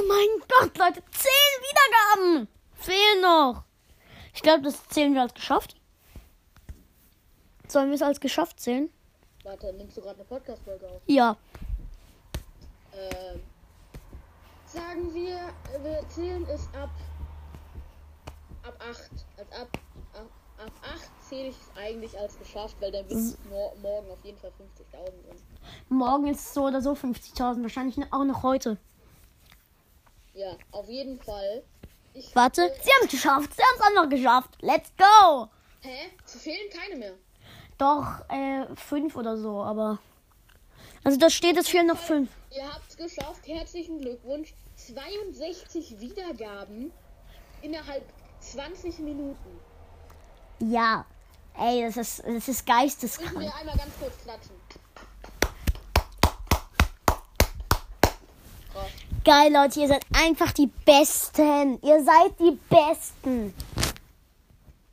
Oh mein Gott, Leute, 10 Wiedergaben fehlen noch. Ich glaube, das zählen wir als geschafft. Sollen wir es als geschafft zählen? Warte, nimmst du gerade eine Podcast-Folge auf? Ja. Ähm, sagen wir, wir zählen es ab ab 8. Also ab, ab, ab 8 zähle ich es eigentlich als geschafft, weil dann wird es mor morgen auf jeden Fall 50.000 sind. Morgen ist es so oder so 50.000. Wahrscheinlich auch noch heute. Ja, auf jeden Fall. Ich, Warte, sie haben es geschafft. Sie haben es auch noch geschafft. Let's go. Hä? Zu fehlen keine mehr. Doch, äh, fünf oder so, aber. Also da steht, es fehlen noch fünf. Ihr habt es geschafft. Herzlichen Glückwunsch. 62 Wiedergaben innerhalb 20 Minuten. Ja. Ey, das ist, das ist Müssen geisteskrank. wir einmal ganz kurz klatschen. Krass. Geil, Leute, ihr seid einfach die Besten. Ihr seid die Besten.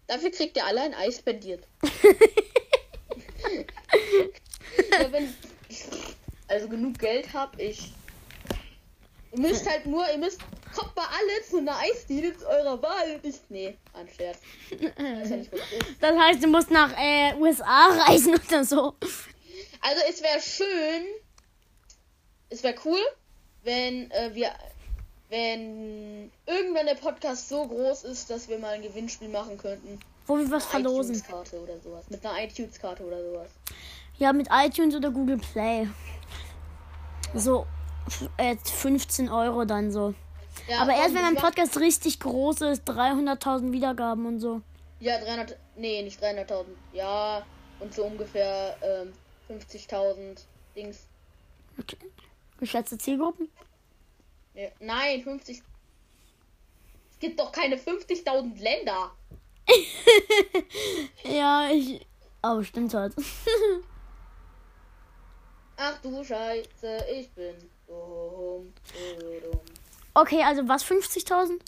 Dafür kriegt ihr alle ein Eis spendiert. ja, wenn also genug Geld hab ich. Ihr müsst halt nur, ihr müsst, kommt mal alle zu einer Eisdiele zu eurer Wahl und ich. Nee, ein Scherz. Ja das ist. Das heißt, du musst nach äh, USA reisen oder so. Also es wäre schön, es wäre cool, wenn äh, wir, wenn irgendwann der Podcast so groß ist, dass wir mal ein Gewinnspiel machen könnten. Wo wir was verlosen. iTunes-Karte oder sowas. Mit einer iTunes-Karte oder sowas. Ja, mit iTunes oder Google Play. So äh, 15 Euro dann so. Ja, Aber erst wenn mach- Podcast richtig groß ist, 300.000 Wiedergaben und so. Ja, 300, nee, nicht 300.000. Ja, und so ungefähr ähm, 50.000 Dings. Okay. Geschätzte Zielgruppen? Nee, nein, 50. Es gibt doch keine 50.000 Länder. Ja, ich. Oh, stimmt halt. Ach du Scheiße, ich bin dumm. okay, also was? 50.000?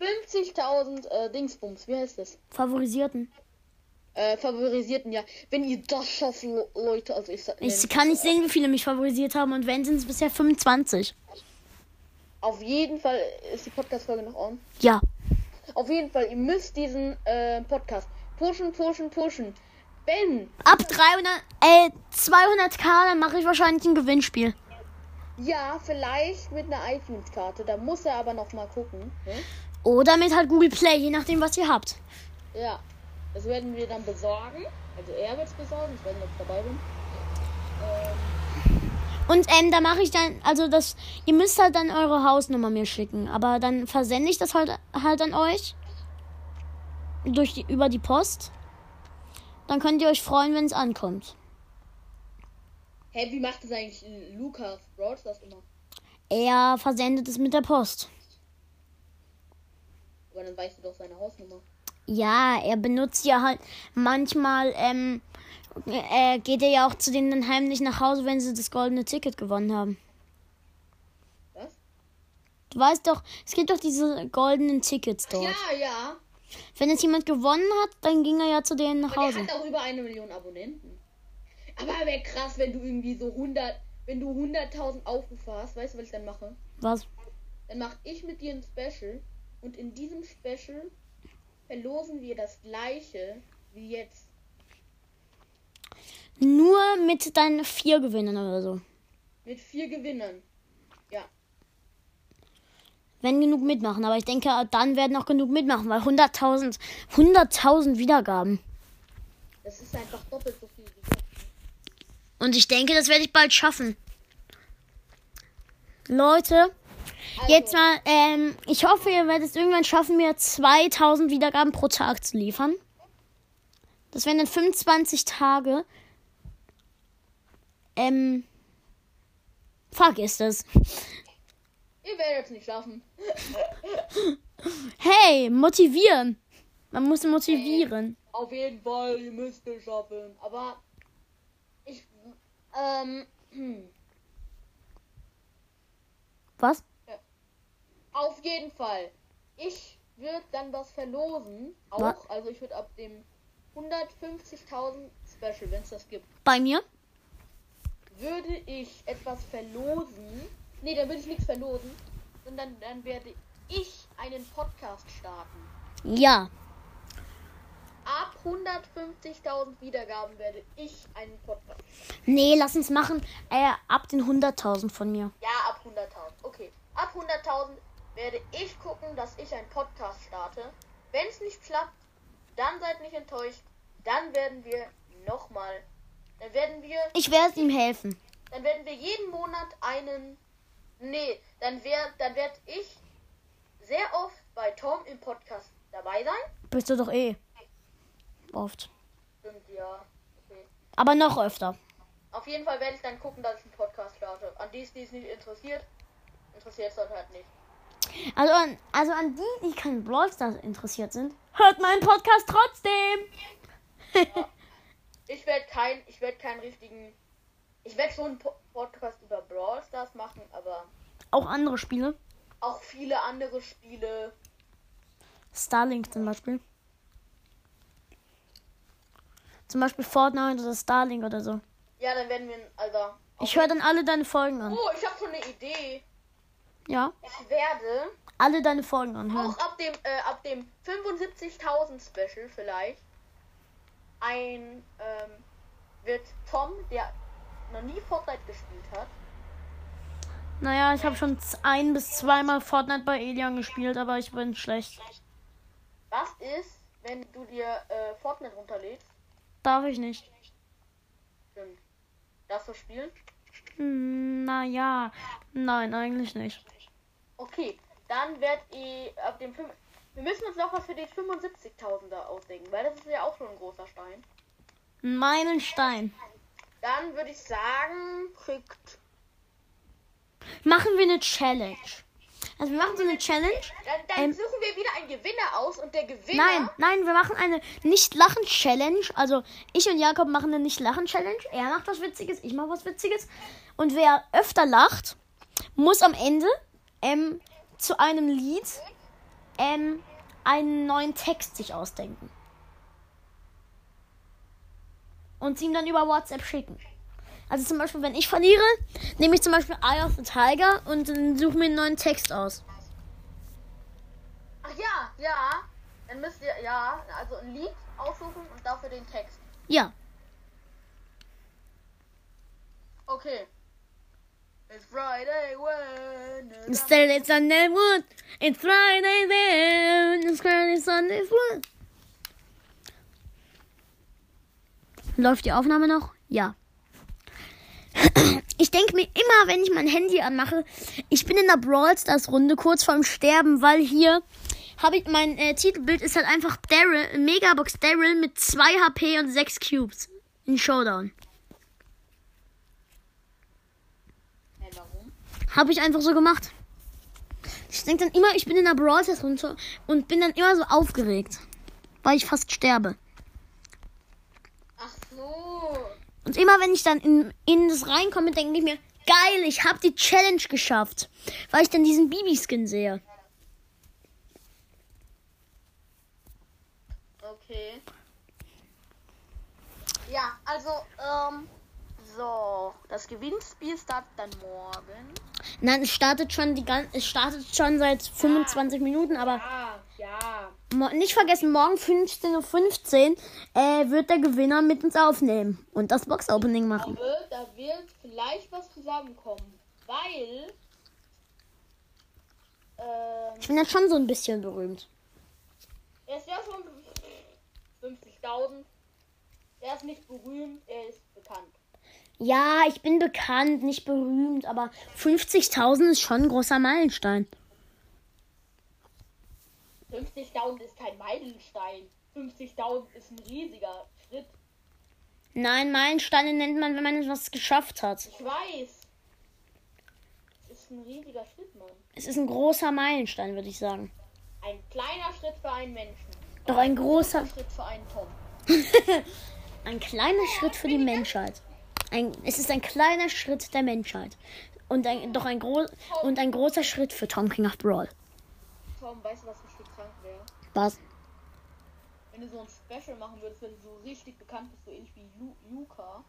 50.000 äh, Dingsbums, wie heißt das? Favorisierten. Äh, favorisierten, ja. Wenn ihr das schafft, Le- Leute, also ich sag. Ich kann nicht sehen, wie viele mich favorisiert haben und wenn, sind es bisher 25. Auf jeden Fall ist die Podcast-Folge noch on. Ja. Auf jeden Fall, ihr müsst diesen äh, Podcast pushen, pushen, pushen. Wenn, Ab 300, äh, 200k, dann mache ich wahrscheinlich ein Gewinnspiel. ja, vielleicht mit einer iTunes-Karte, da muss er aber noch mal gucken. Ne? Oder mit halt Google Play, je nachdem, was ihr habt. Ja, das werden wir dann besorgen. Also er wird es besorgen, ich ob ich dabei bin. Ähm, Und ähm, da mache ich dann, also das, ihr müsst halt dann eure Hausnummer mir schicken. Aber dann versende ich das halt, halt an euch. Durch die, über die Post. Dann könnt ihr euch freuen, wenn es ankommt. hä, wie macht das eigentlich Lukas Bros das immer? Er versendet es mit der Post. Aber dann weißt du doch seine Hausnummer. Ja, er benutzt ja halt manchmal, ähm, äh, geht er ja auch zu denen dann heimlich nach Hause, wenn sie das goldene Ticket gewonnen haben. Was? Du weißt doch, es gibt doch diese goldenen Tickets dort. Ja, ja. Wenn jetzt jemand gewonnen hat, dann ging er ja zu denen nach Aber Hause. der hat auch über eine Million Abonnenten. Aber wäre krass, wenn du irgendwie so 100, wenn du 100.000 Aufrufe hast. Weißt du, was ich dann mache? Was? Dann mache ich mit dir ein Special und in diesem Special verlosen wir das gleiche wie jetzt. Nur mit deinen vier Gewinnen oder so. Mit vier Gewinnern. Ja. Wenn genug mitmachen. Aber ich denke, dann werden auch genug mitmachen, weil 100.000 100.000 Wiedergaben. Das ist einfach doppelt so viel wie jetzt. Und ich denke, das werde ich bald schaffen. Leute, Also, jetzt mal, ähm, ich hoffe, ihr werdet es irgendwann schaffen, mir 2000 Wiedergaben pro Tag zu liefern. Das wären dann 25 Tage. Ähm, vergiss es. Ihr werdet es nicht schaffen. Hey, motivieren. Man muss motivieren. Auf jeden Fall, ihr müsst es schaffen. Aber ich, ähm, hm. Was? Auf jeden Fall. Ich würde dann was verlosen. Auch. Was? Also ich würde ab dem 150.000 Special, wenn es das gibt, Bei mir? würde ich etwas verlosen Nee, dann würde ich nichts verlosen. Sondern dann werde ich einen Podcast starten. Ja. Ab 150.000 Wiedergaben werde ich einen Podcast. Nee, lass uns machen. Äh, ab den 100.000 von mir. Ja, ab 100.000. Okay. Ab 100.000 werde ich gucken, dass ich einen Podcast starte. Wenn es nicht klappt, dann seid nicht enttäuscht. Dann werden wir nochmal. Dann werden wir. Ich werde ihm helfen. Dann werden wir jeden Monat einen. Nee, dann wär, dann werde ich sehr oft bei Tom im Podcast dabei sein. Bist du doch eh. Oft. Stimmt, ja. Okay. Aber noch öfter. Auf jeden Fall werde ich dann gucken, dass ich einen Podcast starte. An die, die es nicht interessiert, interessiert es dann halt nicht. Also an, also an die, die kein Brawl Stars interessiert sind, hört meinen Podcast trotzdem. Ich werde kein, ich werde keinen richtigen. Ich werde schon einen Po- Podcast über Brawl Stars machen, aber Auch andere Spiele. auch viele andere Spiele. Starlink zum Beispiel. Zum Beispiel Fortnite oder Starlink oder so. Ja, dann werden wir, also. Ich höre dann alle deine Folgen an. Oh, ich habe schon eine Idee. Ja, Ich werde alle deine Folgen anhören. auch ab dem, äh, ab dem 75.000 Special vielleicht ein, ähm, wird Tom, der noch nie Fortnite gespielt hat, Naja, ich habe schon ein bis zweimal Fortnite bei Elian gespielt, aber ich bin schlecht. was ist, wenn du dir äh, Fortnite runterlädst? Darf ich nicht. Stimmt. Darfst du spielen? Hm, Naja, nein, eigentlich nicht. Okay, dann werd ich ab dem 5. Wir müssen uns noch was für die 75.000er ausdenken, weil das ist ja auch schon ein großer Stein. Meinen Stein. Dann würde ich sagen, kriegt. Machen wir eine Challenge. Also wir machen so eine Challenge. Dann, dann Ähm. suchen wir wieder einen Gewinner aus und der Gewinner. Nein, nein, wir machen eine Nicht-Lachen-Challenge. Also ich und Jakob machen eine Nicht-Lachen-Challenge. Er macht was Witziges, ich mache was Witziges. Und wer öfter lacht, muss am Ende ähm, zu einem Lied ähm, einen neuen Text sich ausdenken. Und sie ihm dann über WhatsApp schicken. Also zum Beispiel, wenn ich verliere, nehme ich zum Beispiel Eye of the Tiger und dann suche mir einen neuen Text aus. Ach ja, ja. Dann müsst ihr, ja, also ein Lied aussuchen und dafür den Text. Ja. Okay. It's Friday when. It's Saturday, Sunday, wood. It's Friday then. It's Friday, Sunday, wood. Läuft die Aufnahme noch? Ja. Ich denke mir immer, wenn ich mein Handy anmache, ich bin in der Brawl Stars Runde kurz vorm Sterben, weil hier habe ich mein äh, Titelbild ist halt einfach Daryl, Megabox Daryl mit 2 HP und 6 Cubes in Showdown. Hey, warum? Habe ich einfach so gemacht. Ich denke dann immer, ich bin in der Brawl Stars runter und bin dann immer so aufgeregt, weil ich fast sterbe. Ach so. Und immer wenn ich dann in, in das reinkomme, denke ich mir, geil, ich habe die Challenge geschafft, weil ich dann diesen Bibi-Skin sehe. Okay. Ja, also, ähm, so. Das Gewinnspiel startet dann morgen. Nein, es startet schon die gan es startet schon seit 25 Minuten, aber ja. mo nicht vergessen, morgen 15.15 Uhr äh, wird der Gewinner mit uns aufnehmen und das Box-Opening machen. Aber da wird vielleicht was zusammenkommen. Weil. Ähm, Ich bin jetzt schon so ein bisschen berühmt. er ist ja schon 50.000. Er ist nicht berühmt, er ist bekannt. Ja, ich bin bekannt, nicht berühmt, aber 50.000 ist schon ein großer Meilenstein. 50.000 ist kein Meilenstein. 50.000 ist ein riesiger Schritt. Nein, Meilensteine nennt man, wenn man etwas geschafft hat. Ich weiß. Es ist ein riesiger Schritt, Mann. Es ist ein großer Meilenstein, würde ich sagen. Ein kleiner Schritt für einen Menschen. Doch ein großer, Schritt für einen Tom. ein kleiner Schritt für die Menschheit. Ein, es ist ein kleiner Schritt der Menschheit. Und ein, doch ein, gro und ein großer Schritt für Tom King of Brawl. Tom, weißt du, was richtig krank wäre? Was? Wenn du so ein Special machen würdest, wenn du so richtig bekannt bist, so ähnlich wie Lu Luca.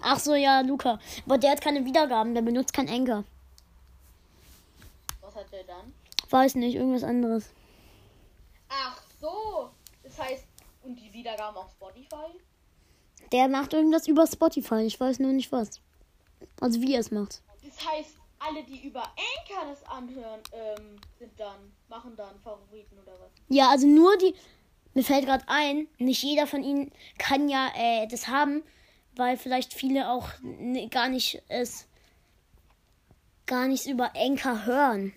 Ach so, ja, Luca. Aber der hat keine Wiedergaben, der benutzt kein Anchor. der dann? Weiß nicht, irgendwas anderes. Ach so. Das heißt, und die Wiedergaben auf Spotify? Der macht irgendwas über Spotify. Ich weiß nur nicht was. Also wie er es macht. Das heißt, alle, die über Anchor das anhören, ähm, sind dann, machen dann Favoriten oder was? Ja, also nur die. Mir fällt gerade ein, nicht jeder von ihnen kann ja äh, das haben, weil vielleicht viele auch gar nicht es gar nicht über Anchor hören,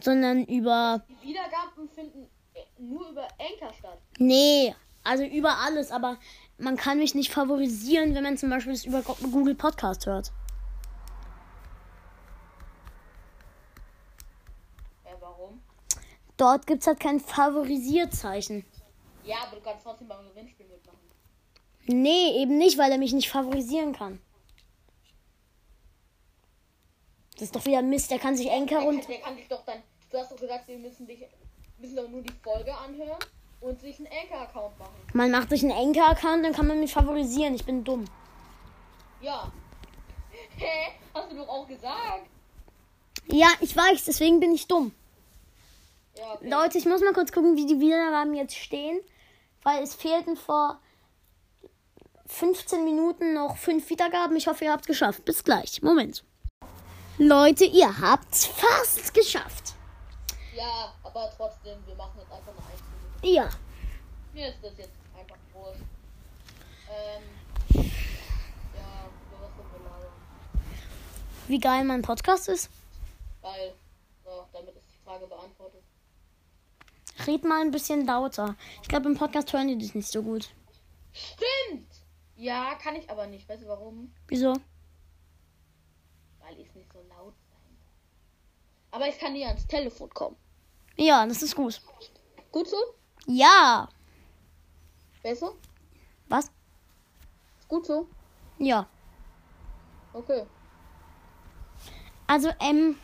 sondern über Die Wiedergaben finden äh, nur über Anchor statt. nee, also über alles, aber man kann mich nicht favorisieren, wenn man zum Beispiel das über Go- Google Podcast hört. Äh, warum? Dort gibt's halt kein Favorisierzeichen. Ja, aber du kannst trotzdem beim Gewinnspiel mitmachen. Nee, eben nicht, weil er mich nicht favorisieren kann. Das ist doch wieder Mist, der kann sich Der, und. der kann dich doch dann. Du hast doch gesagt, wir müssen dich müssen doch nur die Folge anhören und sich einen Anchor-Account machen. Man macht sich einen Anchor-Account, dann kann man mich favorisieren. Ich bin dumm. Ja. Hä? Hast du doch auch gesagt? Ja, ich weiß, deswegen bin ich dumm. Ja, okay. Leute, ich muss mal kurz gucken, wie die Wiedergaben jetzt stehen. Weil es fehlten vor 15 Minuten noch 5 Wiedergaben. Ich hoffe, ihr habt es geschafft. Bis gleich. Moment. Leute, ihr habt's fast geschafft. Ja, aber trotzdem, wir machen jetzt einfach einzige. Ja. Mir ist das jetzt einfach wurscht. Ähm. Ja? Wie geil mein Podcast ist. Geil. So, damit ist die Frage beantwortet. Red mal ein bisschen lauter. Ich glaube, im Podcast hören die dich nicht so gut. Stimmt! Ja, kann ich aber nicht. Weißt du warum? Wieso? Weil ich nicht so laut sein. Aber ich kann nie ans Telefon kommen. Ja, das ist gut. Gut so? Ja. Besser? Was? Ist gut so? Ja. Okay. Also, ähm,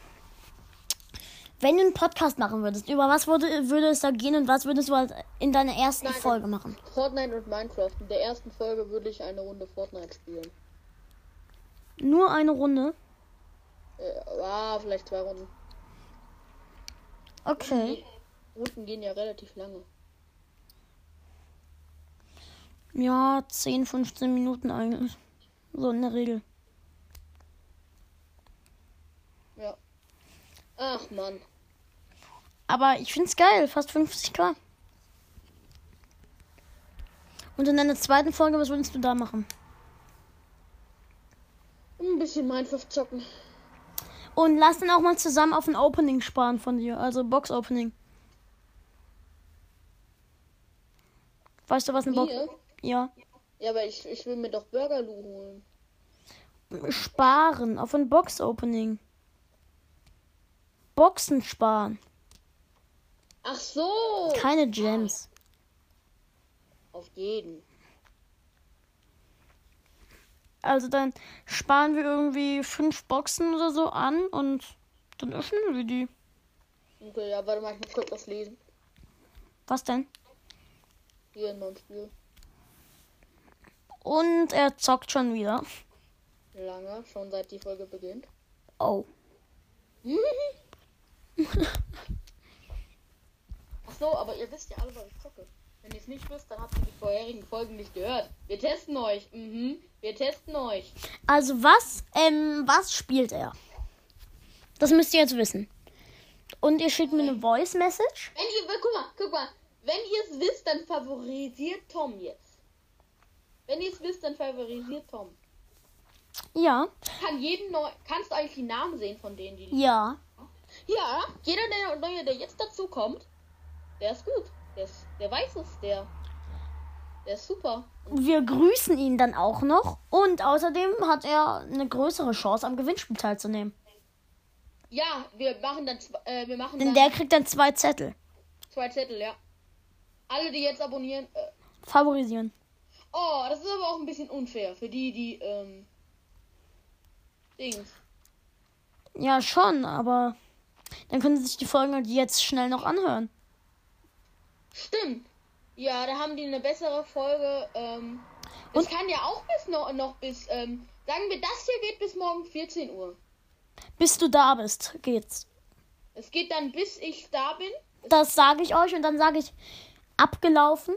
wenn du einen Podcast machen würdest, über was würde, würde es da gehen und was würdest du halt in deiner ersten Nein, Folge machen? Fortnite und Minecraft. In der ersten Folge würde ich eine Runde Fortnite spielen. Nur eine Runde? Äh, ah, vielleicht zwei Runden. Okay. Runden gehen ja relativ lange. Ja, 10, 15 Minuten eigentlich. So in der Regel. Ja. Ach man. Aber ich find's geil, fast 50k. Und in deiner zweiten Folge, was würdest du da machen? Ein bisschen Minecraft zocken. Und lass dann auch mal zusammen auf ein Opening sparen von dir, also Box-Opening. Weißt du, was eine Box... Ja. Ja, aber ich, ich will mir doch Burgerloo holen. Sparen auf ein Box-Opening. Boxen sparen. Ach so. Keine Gems. Auf jeden. Also dann sparen wir irgendwie fünf Boxen oder so an und dann öffnen wir die. Okay, ja, warte mal, ich muss kurz was lesen. Was denn? Hier in meinem Spiel. Und er zockt schon wieder. Lange, schon seit die Folge beginnt. Oh. Ach so, aber ihr wisst ja alle, was ich zocke. Wenn ihr es nicht wisst, dann habt ihr die vorherigen Folgen nicht gehört. Wir testen euch. Mhm. Wir testen euch. Also was, ähm, was spielt er? Das müsst ihr jetzt wissen. Und ihr schickt mir eine Voice Message. Wenn ihr, guck mal, guck mal. Wenn ihr es wisst, dann favorisiert Tom jetzt. Wenn ihr es wisst, dann favorisiert Tom. Ja. Kann jeden neu, kannst du eigentlich die Namen sehen von denen, die. Ja. Ja, jeder der neue, der jetzt dazu kommt, der ist gut. Der, ist, der weiß es, der. Der ist super. Wir grüßen ihn dann auch noch. Und außerdem hat er eine größere Chance, am Gewinnspiel teilzunehmen. Ja, wir machen dann, äh, wir machen Denn dann der kriegt dann zwei Zettel. zwei Zettel, ja. Alle, die jetzt abonnieren. Äh, Favorisieren. Oh, das ist aber auch ein bisschen unfair für die, die, ähm. Dings. Ja, schon, aber dann können sie sich die Folgen halt jetzt schnell noch anhören. Stimmt. Ja, da haben die eine bessere Folge. Ähm, das Und- kann ja auch bis noch, noch bis, ähm, sagen wir, das hier geht bis morgen 14 Uhr. Bis du da bist, geht's. Es geht dann, bis ich da bin. Das sage ich euch und dann sage ich abgelaufen.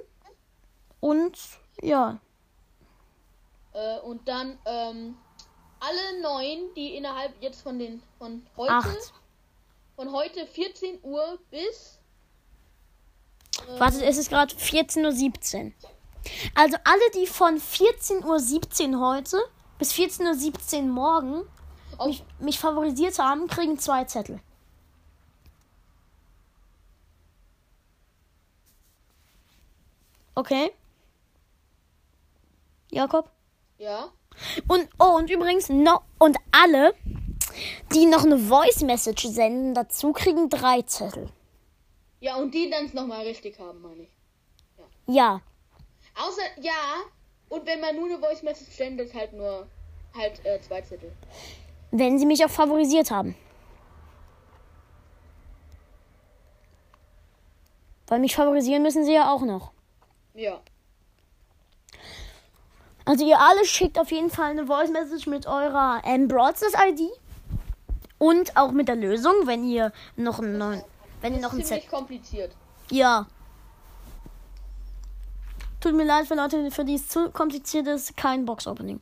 Und ja. Äh, und dann ähm, alle neun, die innerhalb jetzt von den von heute Acht. von heute 14 Uhr bis Warte, es ist gerade 14.17 Uhr. Also alle, die von 14.17 Uhr heute bis 14.17 Uhr morgen auf, mich, mich favorisiert haben, kriegen zwei Zettel. Okay. Jakob? ja. Und, oh, und übrigens, no, und alle, die noch eine Voice Message senden, dazu kriegen drei Zettel. Ja, und die dann es nochmal richtig haben, meine ich. Ja. Außer, ja, und wenn man nur eine Voice Message sendet, halt nur halt äh, zwei Zettel. Wenn sie mich auch favorisiert haben. Weil mich favorisieren müssen sie ja auch noch. Ja. Also ihr alle schickt auf jeden Fall eine Voice Message mit eurer ähm, Broadstars ID. Und auch mit der Lösung, wenn ihr noch einen neuen. Wenn ihr noch einen Ziemlich Zettel. kompliziert. Ja. Tut mir leid für Leute, für die es zu kompliziert ist, kein Box-Opening.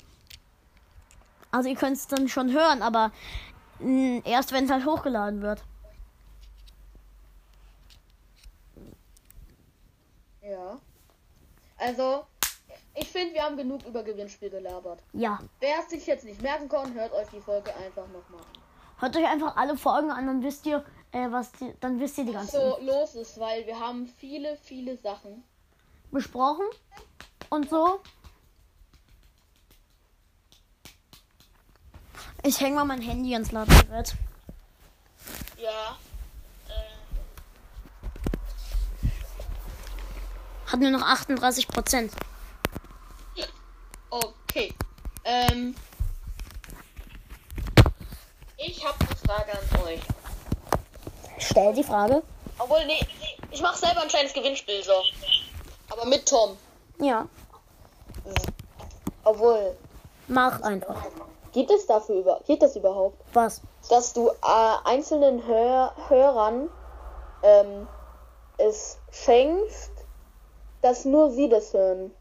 Also ihr könnt es dann schon hören, aber mh, erst wenn es halt hochgeladen wird. Ja. Also, ich finde, wir haben genug über Gewinnspiel gelabert. Ja. Wer es sich jetzt nicht merken konnte, hört euch die Folge einfach nochmal an. Hört euch einfach alle Folgen an, dann wisst ihr, äh, was die, dann wisst ihr die ganzen So los ist, weil wir haben viele, viele Sachen. besprochen und so. Ich hänge mal mein Handy ans Ladegerät. Ja. Hat nur noch 38 Prozent. Okay. Ähm. Ich habe eine Frage an euch. Stell die Frage. Obwohl, nee, ich mache selber ein kleines Gewinnspiel so. Aber mit Tom. Ja, Obwohl, mach einfach. gibt es dafür über, geht das überhaupt? Was? dass du äh, einzelnen Hör Hörern ähm, es schenkst, dass nur sie das hören.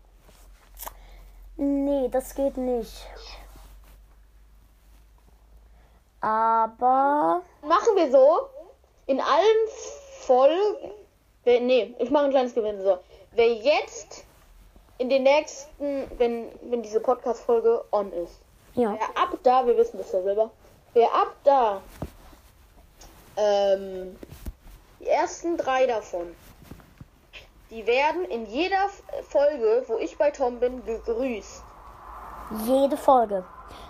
Nee, das geht nicht. Aber. Machen wir so, in allen Folgen, wer- nee, ich mache ein kleines Gewinn so. Wer jetzt in den nächsten, wenn, wenn diese Podcast-Folge on ist, Ja. wer ab da, wir wissen das ja selber, wer ab da ähm, die ersten drei davon, die werden in jeder Folge, wo ich bei Tom bin, gegrüßt. Jede Folge.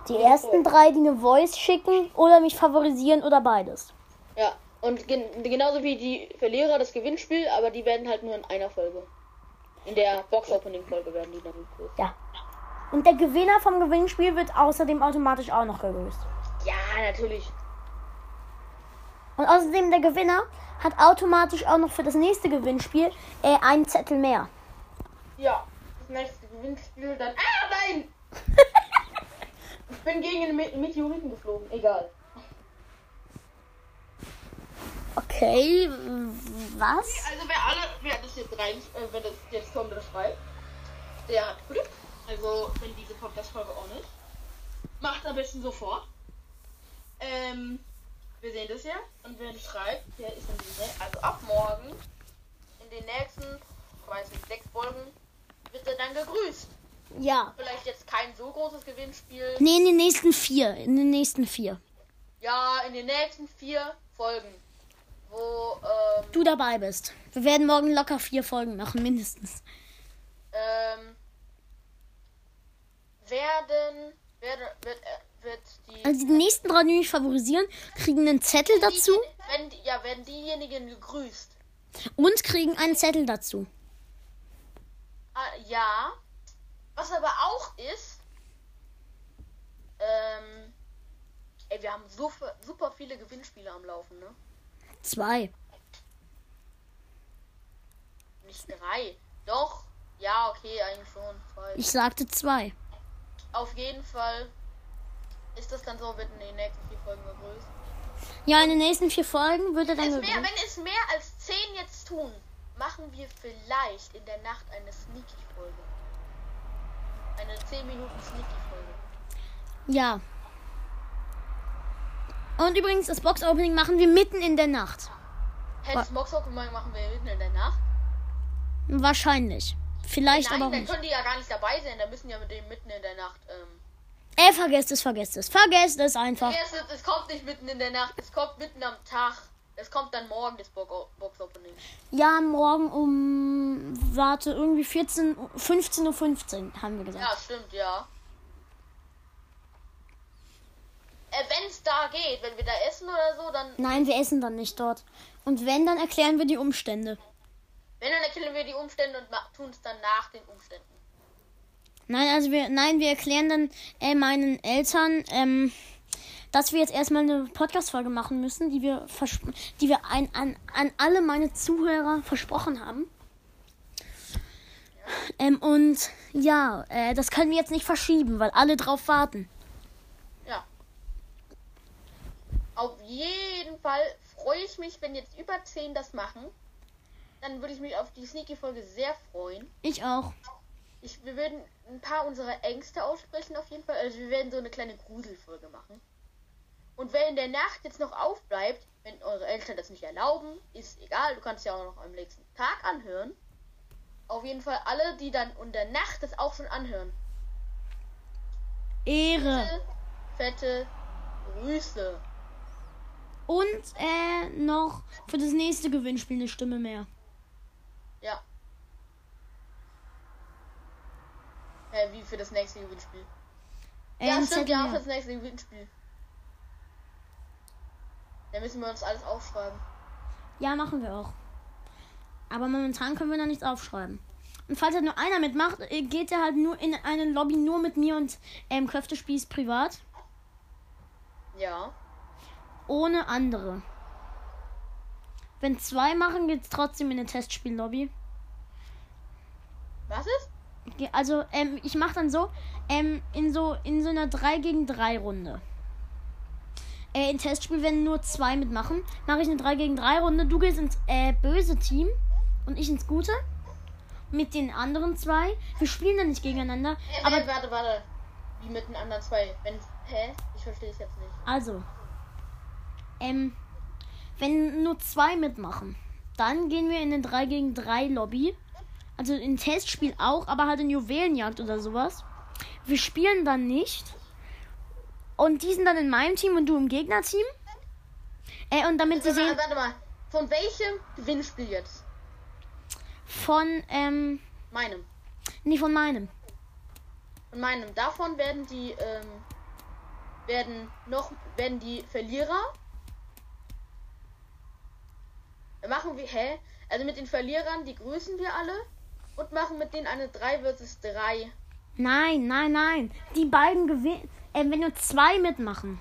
Die ersten drei, die eine Voice schicken oder mich favorisieren oder beides. Ja, und gen genauso wie die Verlierer das Gewinnspiel, aber die werden halt nur in einer Folge. In der Box-Opening-Folge werden die dann gegrüßt. Ja. Und der Gewinner vom Gewinnspiel wird außerdem automatisch auch noch gegrüßt. Ja, natürlich. Und außerdem der Gewinner hat automatisch auch noch für das nächste Gewinnspiel äh, einen Zettel mehr. Ja, das nächste Gewinnspiel dann. Ah, nein! ich bin gegen einen Me Meteoriten geflogen. Egal. Okay, was? Also wer alle, wer das jetzt rein, äh, wenn das jetzt Tom das schreibt, der hat Glück. Also wenn diese Podcast-Folge on ist. Macht am besten sofort. Ähm, wir sehen das ja. Und wer das schreibt, der ist in den, also ab morgen, in den nächsten, ich weiß nicht, sechs Folgen, wird er dann gegrüßt. Ja. Vielleicht jetzt kein so großes Gewinnspiel. Nee, in den nächsten vier. In den nächsten vier. Ja, in den nächsten vier Folgen. Wo, ähm, Du dabei bist. Wir werden morgen locker vier Folgen machen, mindestens. ähm, werden, werden, wird, äh, wird die, Also die nächsten drei, die mich favorisieren, kriegen einen Zettel dazu wenn, ja, werden diejenigen gegrüßt. und kriegen einen Zettel dazu. Ah, ja. Was aber auch ist, ähm, ey, wir haben super, super viele Gewinnspiele am Laufen, ne? Zwei. Nicht drei. Doch. Ja, okay, eigentlich schon. Zwei. Ich sagte zwei. Auf jeden Fall ist das dann so, wird in den nächsten vier Folgen gegrüßt. Ja, in den nächsten vier Folgen wird er dann Es mehr, wenn es mehr als 10 jetzt tun, machen wir vielleicht in der Nacht eine Sneaky-Folge. Eine 10 Minuten Sneaky-Folge. Ja. Und übrigens, das Box-Opening machen wir mitten in der Nacht. Hey, das Moxhocken machen wir mitten in der Nacht. Wahrscheinlich. Vielleicht Nein, aber auch dann nicht. können die ja gar nicht dabei sein. Da müssen ja mit dem mitten in der Nacht. Ähm, Äh, vergesst es, vergesst es. Vergesst es einfach. Erst, es kommt nicht mitten in der Nacht, es kommt mitten am Tag. Es kommt dann morgen das Bo- Box Opening. Ja, morgen um, warte, irgendwie 14, Uhr- 15.15 Uhr 15, haben wir gesagt. Ja, stimmt, ja. Äh, wenn es da geht, wenn wir da essen oder so, dann. Nein, wir essen dann nicht dort. Und wenn, dann erklären wir die Umstände. Wenn, dann erklären wir die Umstände und tun es dann nach den Umständen. Nein, also wir, nein, wir erklären dann äh, meinen Eltern, ähm, dass wir jetzt erstmal eine Podcast-Folge machen müssen, die wir, die wir ein, an, an alle meine Zuhörer versprochen haben. Ähm, und ja, äh, das können wir jetzt nicht verschieben, weil alle drauf warten. Ja. Auf jeden Fall freue ich mich, wenn jetzt über 10 das machen. Dann würde ich mich auf die Sneaky-Folge sehr freuen. Ich auch. Ich, wir würden ein paar unserer Ängste aussprechen auf jeden Fall. Also wir werden so eine kleine Gruselfolge machen. Und wer in der Nacht jetzt noch aufbleibt, wenn eure Eltern das nicht erlauben, ist egal. Du kannst ja auch noch am nächsten Tag anhören. Auf jeden Fall alle, die dann in der Nacht das auch schon anhören. Ehre. Fette, fette Grüße. Und äh, noch für das nächste Gewinnspiel eine Stimme mehr. Ja. Hä, wie für das nächste Gewinnspiel? Äh, ja, stimmt, ja, mehr. für das nächste Gewinnspiel. Da müssen wir uns alles aufschreiben. Ja, machen wir auch. Aber momentan können wir noch nichts aufschreiben. Und falls halt nur einer mitmacht, äh, geht er halt nur in eine Lobby nur mit mir und ähm, Köftespieß privat. Ja. Ohne andere. Wenn zwei machen, geht's trotzdem in eine Testspiellobby. Was ist? Also, ähm, ich mache dann so, ähm, in so, in so einer 3 gegen 3 Runde. Äh, in Testspiel, wenn nur zwei mitmachen, mache ich eine 3 gegen 3 Runde. Du gehst ins äh, böse Team und ich ins gute. Mit den anderen zwei. Wir spielen dann nicht gegeneinander. Hä, Aber warte, warte. Wie mit den anderen zwei? Wenn. Hä? Ich verstehe es jetzt nicht. Also, ähm, wenn nur zwei mitmachen, dann gehen wir in eine 3 gegen 3 Lobby. Also in Testspiel auch, aber halt in Juwelenjagd oder sowas. Wir spielen dann nicht. Und die sind dann in meinem Team und du im Gegnerteam. Äh, und damit sie sehen, warte mal. Von welchem Gewinnspiel jetzt? von, ähm, Meinem. nee, von meinem. Von meinem. Davon werden die, ähm, werden noch, werden die Verlierer. Machen wir, hä? Also mit den Verlierern, die grüßen wir alle. Und machen mit denen eine 3 vs 3. Nein, nein, nein. Die beiden gewinnen. Ähm, wenn nur zwei mitmachen,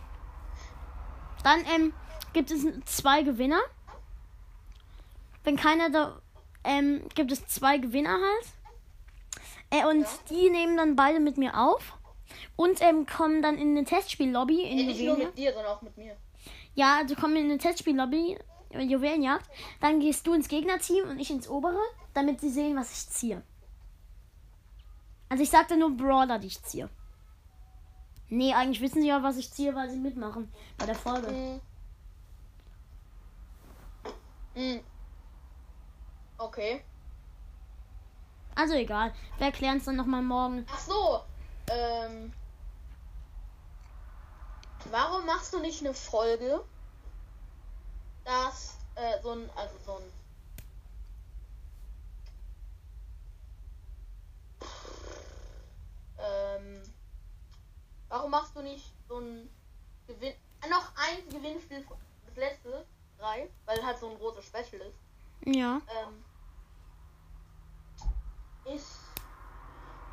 dann ähm, gibt es zwei Gewinner. Wenn keiner da. Ähm, gibt es zwei Gewinner halt. Äh, und die nehmen dann beide mit mir auf. Und ähm, kommen dann in eine Testspiellobby in Ja, nicht nur Juwelenjagd. mit dir, sondern auch mit mir. Ja, also kommen in eine Testspiellobby, äh, Juwelenjagd. Dann gehst du ins Gegnerteam und ich ins obere, damit sie sehen, was ich ziehe. Also ich sagte nur Brawler, die ich ziehe. Nee, eigentlich wissen sie ja, was ich ziehe, weil sie mitmachen bei der Folge. Mhm. Mhm. Okay. Also egal. Wir erklären es dann nochmal morgen. Ach so. Ähm. Warum machst du nicht eine Folge, dass äh, so ein, also so ein ähm, warum machst du nicht so ein Gewinn, äh, noch ein Gewinnspiel, das letzte, drei, weil halt so ein großes Special ist, Ja. ähm, ist,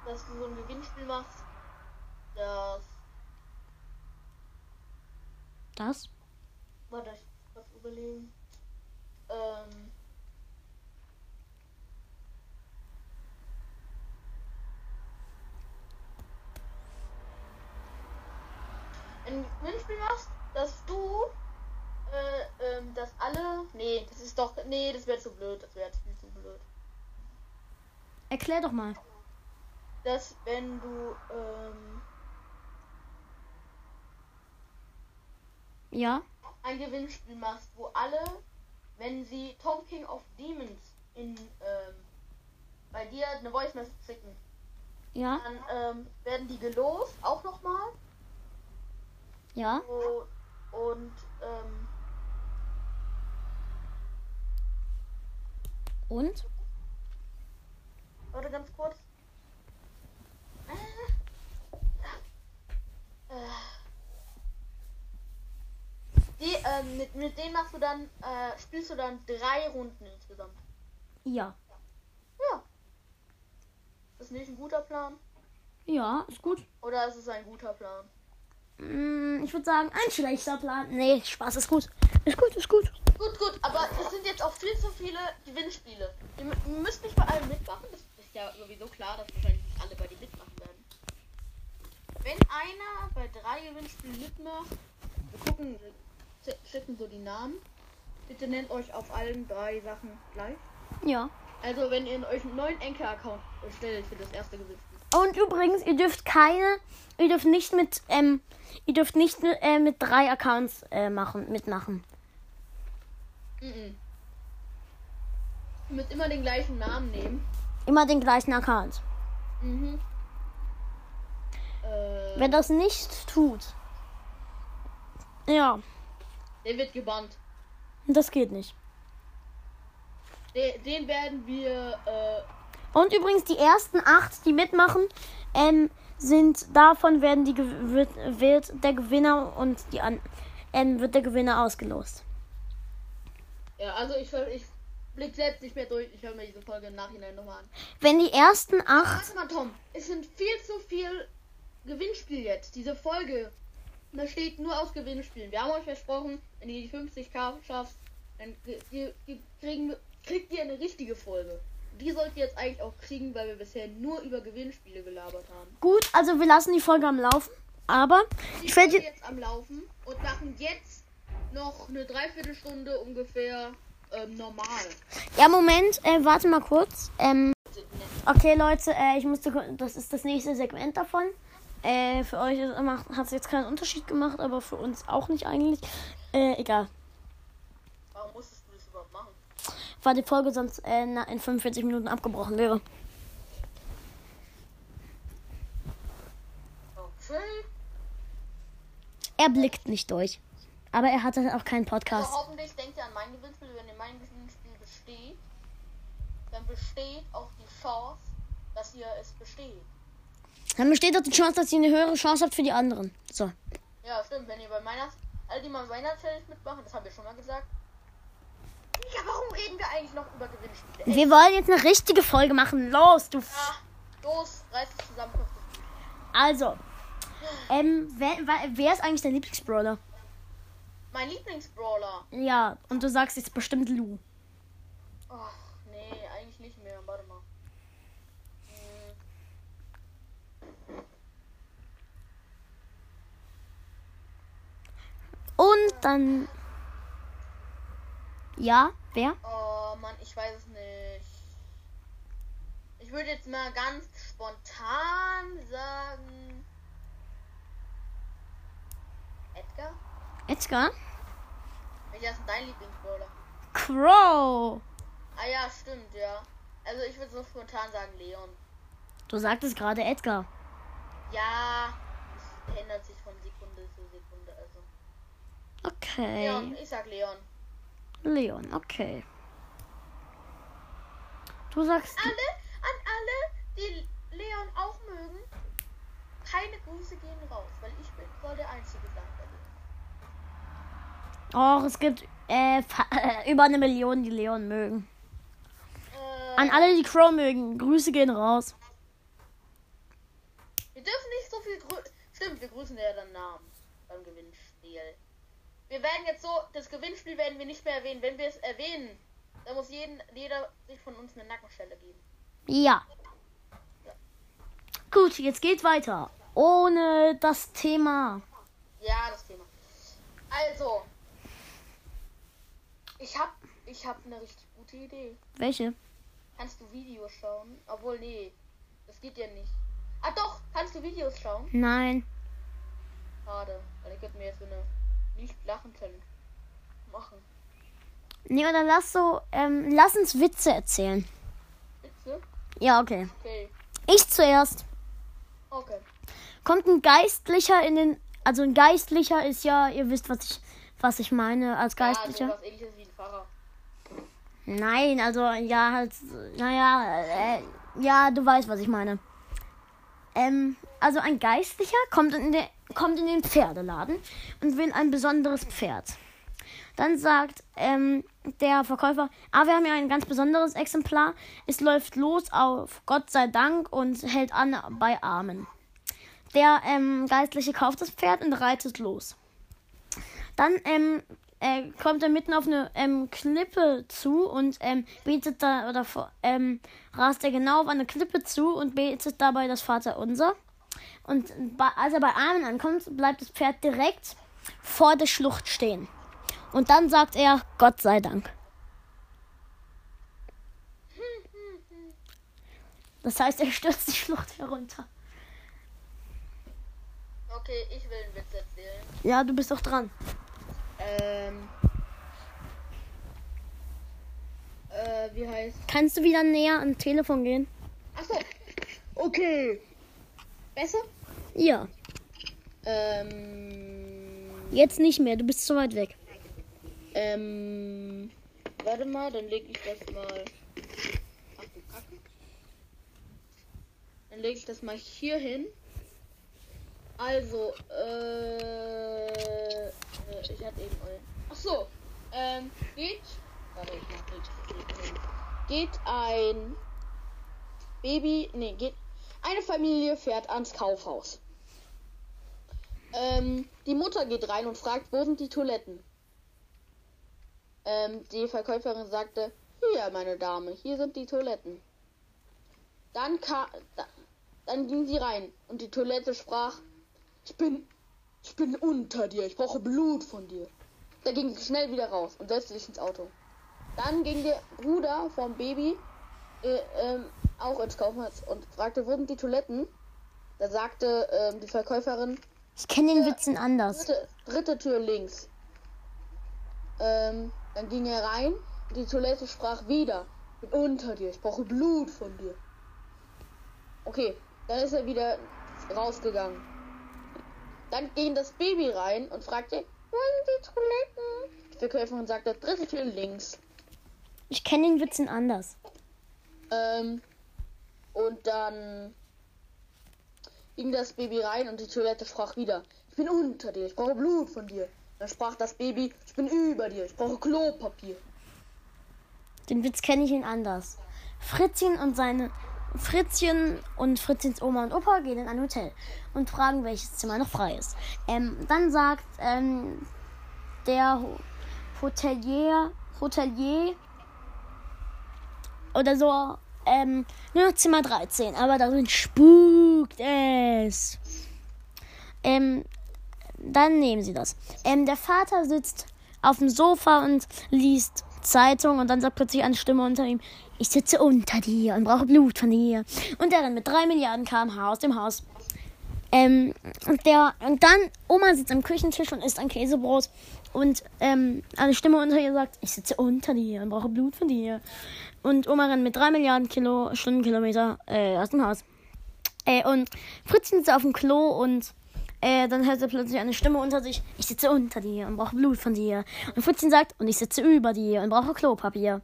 dass du so ein Gewinnspiel machst, das, Das? warte, ich kurz überlegen, ähm, ein Gewinnspiel machst, dass du alle. Nee, das ist doch. Nee, das wäre zu blöd. Das wäre viel zu blöd. Erklär doch mal. Dass wenn du. Ähm, Ja. Ein Gewinnspiel machst, wo alle, wenn sie Tom King of Demons in ähm, bei dir eine Voice Message schicken, Ja. dann ähm, werden die gelost, auch nochmal. Ja. Und, und ähm, Und? warte ganz kurz. Äh, äh, die, ähm, mit, mit denen machst du dann, äh, spielst du dann drei Runden insgesamt. Ja. Ja. Ist nicht ein guter Plan? Ja, ist gut. Oder ist es ein guter Plan? Mm, Ich würde sagen, ein schlechter Plan. Nee, Spaß ist gut. Ist gut, ist gut. Gut, gut, aber es sind jetzt auch viel zu viele Gewinnspiele. Ihr, mü- ihr müsst nicht bei allen mitmachen. Das ist ja sowieso klar, dass wahrscheinlich nicht alle bei dir mitmachen werden. Wenn einer bei drei Gewinnspielen mitmacht, wir gucken, schicken so die Namen. Bitte nennt euch auf allen drei Sachen gleich. Ja. Also wenn ihr euch einen neuen Enker-Account erstellt für das erste Gewinnspiel. Und übrigens, ihr dürft keine, ihr dürft nicht mit, ähm, ihr dürft nicht äh, mit drei Accounts äh, machen, mitmachen. Mhm. Ihr müsst immer den gleichen Namen nehmen. Immer den gleichen Account. Mhm. Äh, Wer das nicht tut, ja, der wird gebannt. das geht nicht. Den, den werden wir äh, Und übrigens die ersten acht, die mitmachen, ähm, sind davon werden die wird, wird der Gewinner und die an ähm, wird der Gewinner ausgelost. Ja, also ich, ich blick selbst nicht mehr durch. Ich höre mir diese Folge im Nachhinein nochmal an. Wenn die ersten acht, Warte mal, Tom. Es sind viel zu viel Gewinnspiel jetzt. Diese Folge besteht nur aus Gewinnspielen. Wir haben euch versprochen, wenn ihr die 50k schafft, dann ge- ge- ge- kriegen, kriegt ihr eine richtige Folge. Die sollt ihr jetzt eigentlich auch kriegen, weil wir bisher nur über Gewinnspiele gelabert haben. gut, also wir lassen die Folge am Laufen, aber Die ich werde jetzt am Laufen und machen jetzt noch eine Dreiviertelstunde ungefähr ähm, normal. ja Moment, äh, warte mal kurz. Ähm, okay Leute, äh, ich musste, das ist das nächste Segment davon. Äh, für euch hat es jetzt keinen Unterschied gemacht, aber für uns auch nicht eigentlich. Äh, egal. Warum musstest du das überhaupt machen? Weil die Folge sonst äh, in 45 Minuten abgebrochen wäre. Okay. Er blickt nicht durch. Aber er hatte auch keinen Also Podcast. hoffentlich denkt ihr an mein Gewinnspiel. Wenn ihr mein Gewinnspiel besteht, dann besteht auch die Chance, dass ihr es besteht. Dann besteht doch die Chance, dass ihr eine höhere Chance habt für die anderen. So. Ja, stimmt. Wenn ihr bei meiner, alle die mal bei meiner Challenge mitmachen, das haben wir schon mal gesagt. Ja, warum reden wir eigentlich noch über Gewinnspiele? Ey, Wir wollen jetzt eine richtige Folge machen. Los, du. F ah, los, reiß dich zusammen. Also. Ähm, wer, wer, ist eigentlich dein Lieblingsbrawler? Mein Lieblingsbrawler. Ja, und du sagst jetzt bestimmt Lu. Ach, nee, eigentlich nicht mehr. Warte mal. Hm, Und dann. Ja, wer? Oh Mann, ich weiß es nicht. Ich würde jetzt mal ganz spontan sagen. Edgar? Edgar? Welcher ist denn dein Lieblingsbrawler? Crow. Ah ja, stimmt, ja. Also ich würde so spontan sagen Leon. Du sagtest gerade Edgar. Ja, es ändert sich von Sekunde zu Sekunde. Also. Okay. Leon, ich sag Leon. Leon, okay. Du sagst. Alle, an alle, die Leon auch mögen, keine Grüße gehen raus, weil ich bin soll der Einzige sein bei. Och, es gibt äh, über eine Million, die Leon mögen. Äh, An alle, die Crow mögen, Grüße gehen raus. Wir dürfen nicht so viel grü Stimmt, wir grüßen ja dann Namen beim Gewinnspiel. Wir werden jetzt so, das Gewinnspiel werden wir nicht mehr erwähnen. Wenn wir es erwähnen, dann muss jeden, jeder sich von uns eine Nackenstelle geben. Ja. Gut, jetzt geht weiter. Ohne das Thema. Ja, das Thema. Also, Ich hab, ich hab eine richtig gute Idee. Welche? Kannst du Videos schauen? Obwohl, nee, das geht ja nicht. Ah doch, kannst du Videos schauen? Nein. Schade, weil ich könnte mir jetzt so eine Nicht-Lachen-Challenge machen. Nee, oder lass so, ähm, lass uns Witze erzählen. Witze? Ja, okay. Okay. Ich zuerst. Okay. Kommt ein Geistlicher in den, also ein Geistlicher ist ja, ihr wisst, was ich, was ich meine als Ja, Geistlicher. sowas ähnliches wie ein Pfarrer. Nein, also ja, halt, naja, äh, ja, du weißt, was ich meine. Ähm, also ein Geistlicher kommt in, den, kommt in den Pferdeladen und will ein besonderes Pferd. Dann sagt ähm, der Verkäufer, ah, wir haben ja ein ganz besonderes Exemplar. Es läuft los auf Gott sei Dank und hält an bei Armen. Der ähm, Geistliche kauft das Pferd und reitet los. Dann ähm, äh, kommt er mitten auf eine ähm, Klippe zu und ähm, betet da oder ähm, rast er genau auf eine Klippe zu und betet dabei das Vaterunser. Und als er bei Armen ankommt, bleibt das Pferd direkt vor der Schlucht stehen. Und dann sagt er, Gott sei Dank. Das heißt, er stürzt die Schlucht herunter. Okay, ich will einen Witz erzählen. Ja, du bist doch dran. Ähm. Äh, wie heißt. Kannst du wieder näher ans Telefon gehen? Achso. Okay. Besser? Ja. Ähm. Jetzt nicht mehr, du bist zu weit weg. Ähm. Warte mal, dann leg ich das mal. Ach du Kacke. Dann lege ich das mal hier hin. Also, äh. äh, Ich hatte eben. Ach so. Ähm, geht. Warte, ich mach nicht. Geht ein Baby. Nee, geht. Eine Familie fährt ans Kaufhaus. Ähm, die Mutter geht rein und fragt, wo sind die Toiletten? Ähm, die Verkäuferin sagte, hier, meine Dame, hier sind die Toiletten. Dann kam, da, dann ging sie rein und die Toilette sprach, ich bin, ich bin unter dir, ich brauche Blut von dir. Da ging sie schnell wieder raus und setzte sich ins Auto. Dann ging der Bruder vom Baby äh, ähm, auch ins Kaufhaus und fragte, wo sind die Toiletten? Da sagte ähm, die Verkäuferin, Ich kenne den Witzen anders. dritte, dritte Tür links. Ähm, dann ging er rein. Die Toilette sprach wieder. Ich bin unter dir. Ich brauche Blut von dir. Okay, dann ist er wieder rausgegangen. Dann ging das Baby rein und fragte, wollen die Toiletten? Die Verkäuferin sagte, dritte Tür links. Ich kenne den Witzen anders. Ähm, und dann ging das Baby rein und die Toilette sprach wieder. Ich bin unter dir, ich brauche Blut von dir. Dann sprach das Baby, ich bin über dir, ich brauche Klopapier. Den Witz kenne ich ihn anders. Fritzchen und seine Fritzchen und Fritzchens Oma und Opa gehen in ein Hotel und fragen, welches Zimmer noch frei ist. Ähm, dann sagt ähm, der Ho- Hotelier, Hotelier oder so, ähm, nur noch Zimmer 13, aber darin spukt es. Ähm, dann nehmen sie das. Ähm, der Vater sitzt auf dem Sofa und liest Zeitung und dann sagt plötzlich eine Stimme unter ihm, ich sitze unter dir und brauche Blut von dir. Und der rennt mit drei Milliarden kmh aus dem Haus. Ähm, und der, und dann, Oma sitzt am Küchentisch und isst ein Käsebrot. Und ähm, eine Stimme unter ihr sagt, ich sitze unter dir und brauche Blut von dir. Und Oma rennt mit drei Milliarden Kilo, Stundenkilometer äh, aus dem Haus. Äh, und Fritzchen sitzt auf dem Klo und äh, dann hört er plötzlich eine Stimme unter sich. Ich sitze unter dir und brauche Blut von dir. Und Fritzchen sagt, und ich sitze über dir und brauche Klopapier.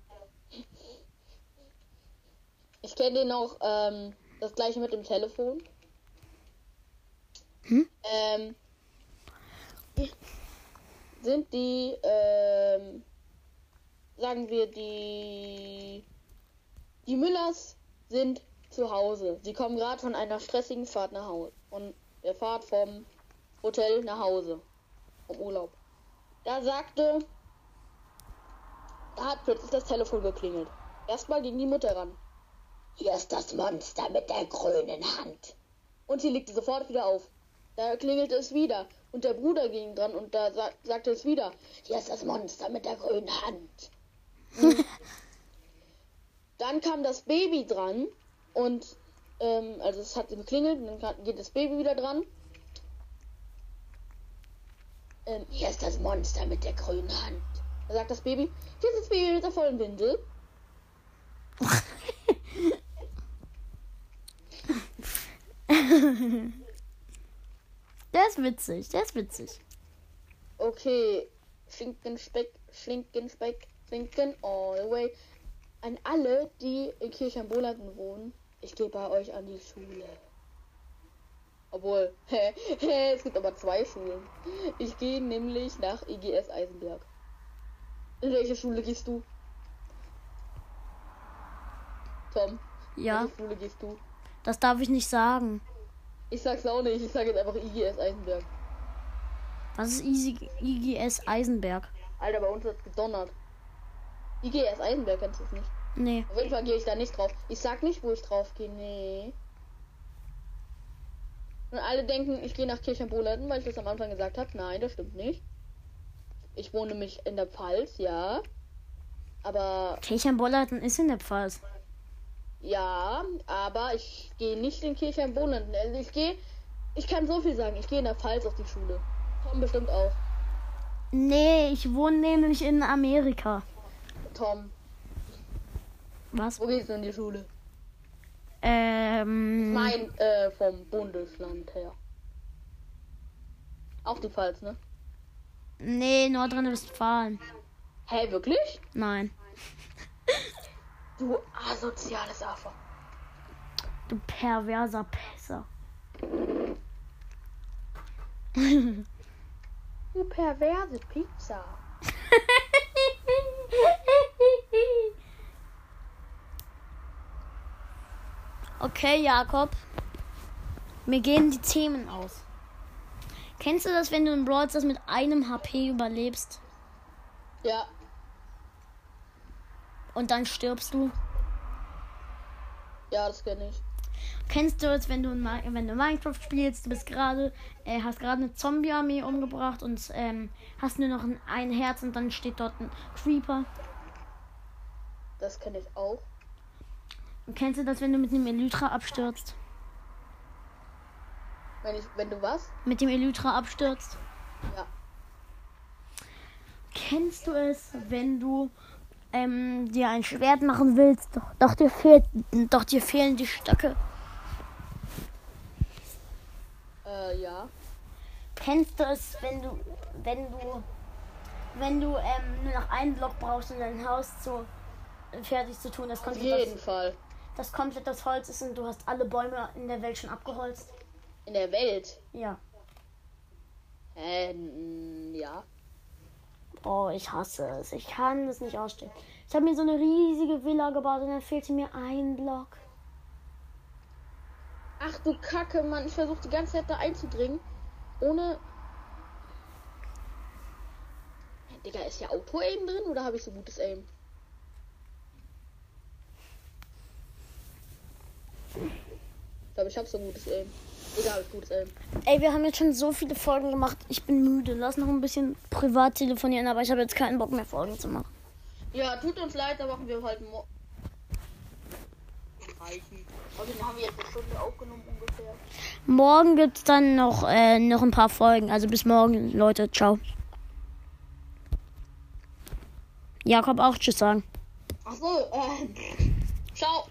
Ich kenne den noch, ähm, das gleiche mit dem Telefon. Hm? Ähm, sind die, ähm, sagen wir, die, die Müllers sind zu Hause. Sie kommen gerade von einer stressigen Fahrt nach Hause. Von der Fahrt vom Hotel nach Hause. Vom Urlaub. Da sagte, da hat plötzlich das Telefon geklingelt. Erstmal ging die Mutter ran. Hier ist das Monster mit der grünen Hand. Und sie legte sofort wieder auf. Da klingelte es wieder. Und der Bruder ging dran und da sa sagte es wieder. Hier ist das Monster mit der grünen Hand. Dann kam das Baby dran und ähm, also es hat geklingelt und dann geht das Baby wieder dran. Ähm, hier ist das Monster mit der grünen Hand. Da sagt das Baby, hier ist das Baby mit der vollen Windel. Der ist witzig, der ist witzig. Okay, Schinken, Speck, Schinken, all the way. An alle, die in Kirchenbolanden wohnen, ich gehe bei euch an die Schule. Obwohl, es gibt aber zwei Schulen. Ich gehe nämlich nach EGS Eisenberg. In welche Schule gehst du? Tom, Ja, welche Schule gehst du? das darf ich nicht sagen. Ich sag's auch nicht, ich sage jetzt einfach IGS Eisenberg. Was ist IGS Eisenberg? Alter, bei uns hat's gedonnert. IGS Eisenberg kennst du es nicht. Nee. Auf jeden Fall gehe ich da nicht drauf. Ich sag nicht, wo ich drauf gehe. Nee. Und alle denken, ich gehe nach Kirchenbohlen, weil ich das am Anfang gesagt habe. Nein, das stimmt nicht. Ich wohne nämlich in der Pfalz, ja. Aber Kirchenbollerten ist in der Pfalz. ja, aber ich gehe nicht in Kirchenbohlen. Also ich gehe, ich kann so viel sagen. Ich gehe in der Pfalz auf die Schule. Tom bestimmt auch. Nee, ich wohne nämlich in Amerika. Tom, Was? wo gehst du in die Schule? Ähm. Mein, äh, vom Bundesland her. Auch die Pfalz, ne? Nee, Nordrhein-Westfalen. Hä, wirklich? Nein. Du asoziales Affe. Du perverser Pisser. Du perverse Pizza. Okay, Jakob. Mir gehen die Themen aus. Kennst du das, wenn du in Brawl Stars mit einem HP überlebst Ja, und dann stirbst du? ja, das kenne ich. Kennst du es, wenn du, in wenn du Minecraft spielst, du bist gerade, äh, hast gerade eine Zombie-Armee umgebracht und ähm, hast nur noch ein, ein Herz und dann steht dort ein Creeper? Das kenne ich auch. Kennst du das, wenn du mit dem Elytra abstürzt? Wenn ich, wenn du was? Mit dem Elytra abstürzt? Ja. Kennst du es, wenn du ähm, dir ein Schwert machen willst, doch, doch, dir fehlt, doch dir fehlen die Stöcke? Äh, ja. Kennst du es, wenn du, wenn du, wenn du ähm, nur noch einen Block brauchst, um dein Haus zu fertig zu tun, das Auf komplett, jeden das, Fall. das komplett das Holz ist und du hast alle Bäume in der Welt schon abgeholzt? In der Welt. Ja. Äh, n- ja. Oh, ich hasse es. Ich kann es nicht ausstehen. Ich habe mir so eine riesige Villa gebaut und dann fehlte mir ein Block. Ach du Kacke, Mann. Ich versuche die ganze Zeit da einzudringen. Ohne. Digga, ist ja Auto-Aim drin oder habe ich so gutes Aim? Ich glaube, ich habe so gutes Aim. Habe ich gutes Aim. Ey, wir haben jetzt schon so viele Folgen gemacht. Ich bin müde. Lass noch ein bisschen privat telefonieren, aber ich habe jetzt keinen Bock mehr, Folgen zu machen. Ja, tut uns leid, da machen wir halt morgen. Also, ungefähr. Morgen gibt es dann noch, äh, noch ein paar Folgen. Also bis morgen, Leute. Ciao. Jakob auch Tschüss sagen. Ach so, äh. Ciao.